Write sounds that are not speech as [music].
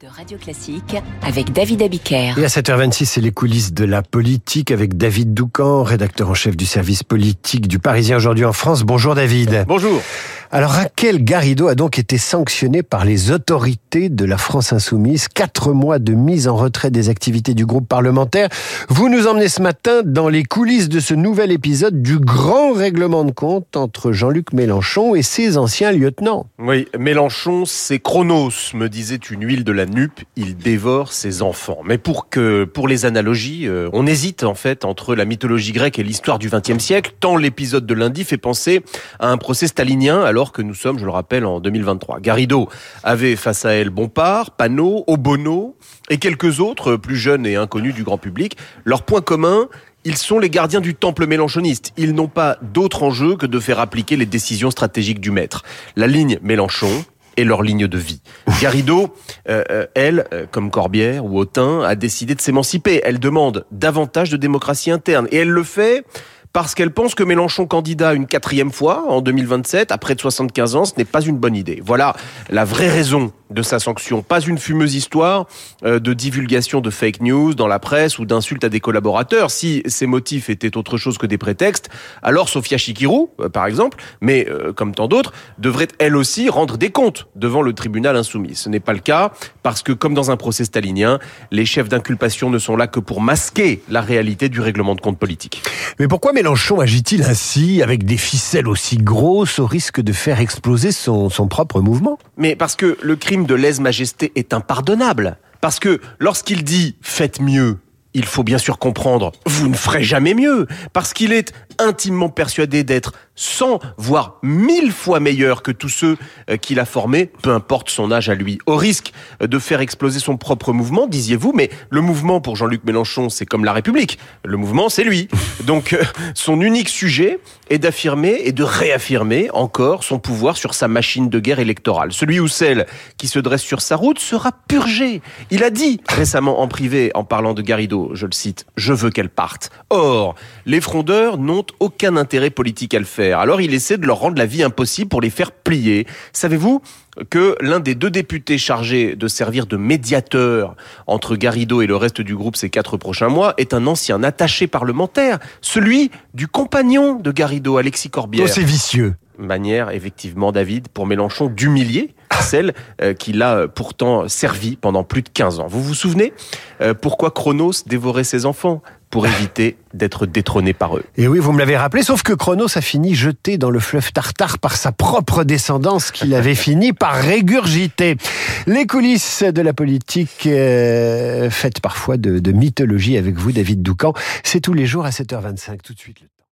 de Radio Classique avec David Abiker. Et à 7h26, c'est les coulisses de la politique avec David Doucan, rédacteur en chef du service politique du Parisien aujourd'hui en France. Bonjour David. Bonjour. Alors Raquel Garrido a donc été sanctionnée par les autorités de la France insoumise. Quatre mois de mise en retrait des activités du groupe parlementaire. Vous nous emmenez ce matin dans les coulisses de ce nouvel épisode du grand règlement de compte entre Jean-Luc Mélenchon et ses anciens lieutenants. Oui, Mélenchon, c'est Chronos, me disait une huile de la nupe, il dévore ses enfants. Mais pour que, pour les analogies, euh, on hésite en fait entre la mythologie grecque et l'histoire du XXe siècle, tant l'épisode de lundi fait penser à un procès stalinien, alors que nous sommes, je le rappelle, en 2023. Garrido avait face à elle Bompard, Panot, Obono et quelques autres plus jeunes et inconnus du grand public. Leur point commun, ils sont les gardiens du temple mélanchoniste. Ils n'ont pas d'autre enjeu que de faire appliquer les décisions stratégiques du maître. La ligne Mélenchon, leur ligne de vie. Garrido, euh, euh, elle, euh, comme Corbière ou Autain, a décidé de s'émanciper. Elle demande davantage de démocratie interne. Et elle le fait parce qu'elle pense que Mélenchon candidat une quatrième fois en 2027, après de 75 ans, ce n'est pas une bonne idée. Voilà la vraie raison de sa sanction. Pas une fumeuse histoire euh, de divulgation de fake news dans la presse ou d'insultes à des collaborateurs. Si ces motifs étaient autre chose que des prétextes, alors Sofia Chikirou, euh, par exemple, mais euh, comme tant d'autres, devrait elle aussi rendre des comptes devant le tribunal insoumis. Ce n'est pas le cas parce que, comme dans un procès stalinien, les chefs d'inculpation ne sont là que pour masquer la réalité du règlement de compte politique. Mais pourquoi Mélenchon agit-il ainsi, avec des ficelles aussi grosses, au risque de faire exploser son, son propre mouvement? Mais parce que le crime de lèse-majesté est impardonnable. Parce que lorsqu'il dit faites mieux, il faut bien sûr comprendre, vous ne ferez jamais mieux, parce qu'il est intimement persuadé d'être 100, voire 1000 fois meilleur que tous ceux euh, qu'il a formés, peu importe son âge à lui. Au risque de faire exploser son propre mouvement, disiez-vous, mais le mouvement pour Jean-Luc Mélenchon, c'est comme la République. Le mouvement, c'est lui. [laughs] Donc, euh, son unique sujet est d'affirmer et de réaffirmer encore son pouvoir sur sa machine de guerre électorale. Celui ou celle qui se dresse sur sa route sera purgé. Il a dit récemment en privé, en parlant de Garrido, je le cite, je veux qu'elle parte. Or, les frondeurs n'ont aucun intérêt politique à le faire. Alors il essaie de leur rendre la vie impossible pour les faire plier. Savez-vous que l'un des deux députés chargés de servir de médiateur entre Garrido et le reste du groupe ces quatre prochains mois est un ancien attaché parlementaire, celui du compagnon de Garrido, Alexis Corbière. Oh, c'est vicieux manière, effectivement, David, pour Mélenchon d'humilier celle euh, qui l'a euh, pourtant servi pendant plus de 15 ans. Vous vous souvenez euh, pourquoi Chronos dévorait ses enfants? Pour éviter d'être détrôné par eux. Et oui, vous me l'avez rappelé, sauf que Chronos a fini jeté dans le fleuve Tartare par sa propre descendance qu'il avait [laughs] fini par régurgiter. Les coulisses de la politique euh, faites parfois de, de mythologie avec vous, David Doucan. C'est tous les jours à 7h25. Tout de suite.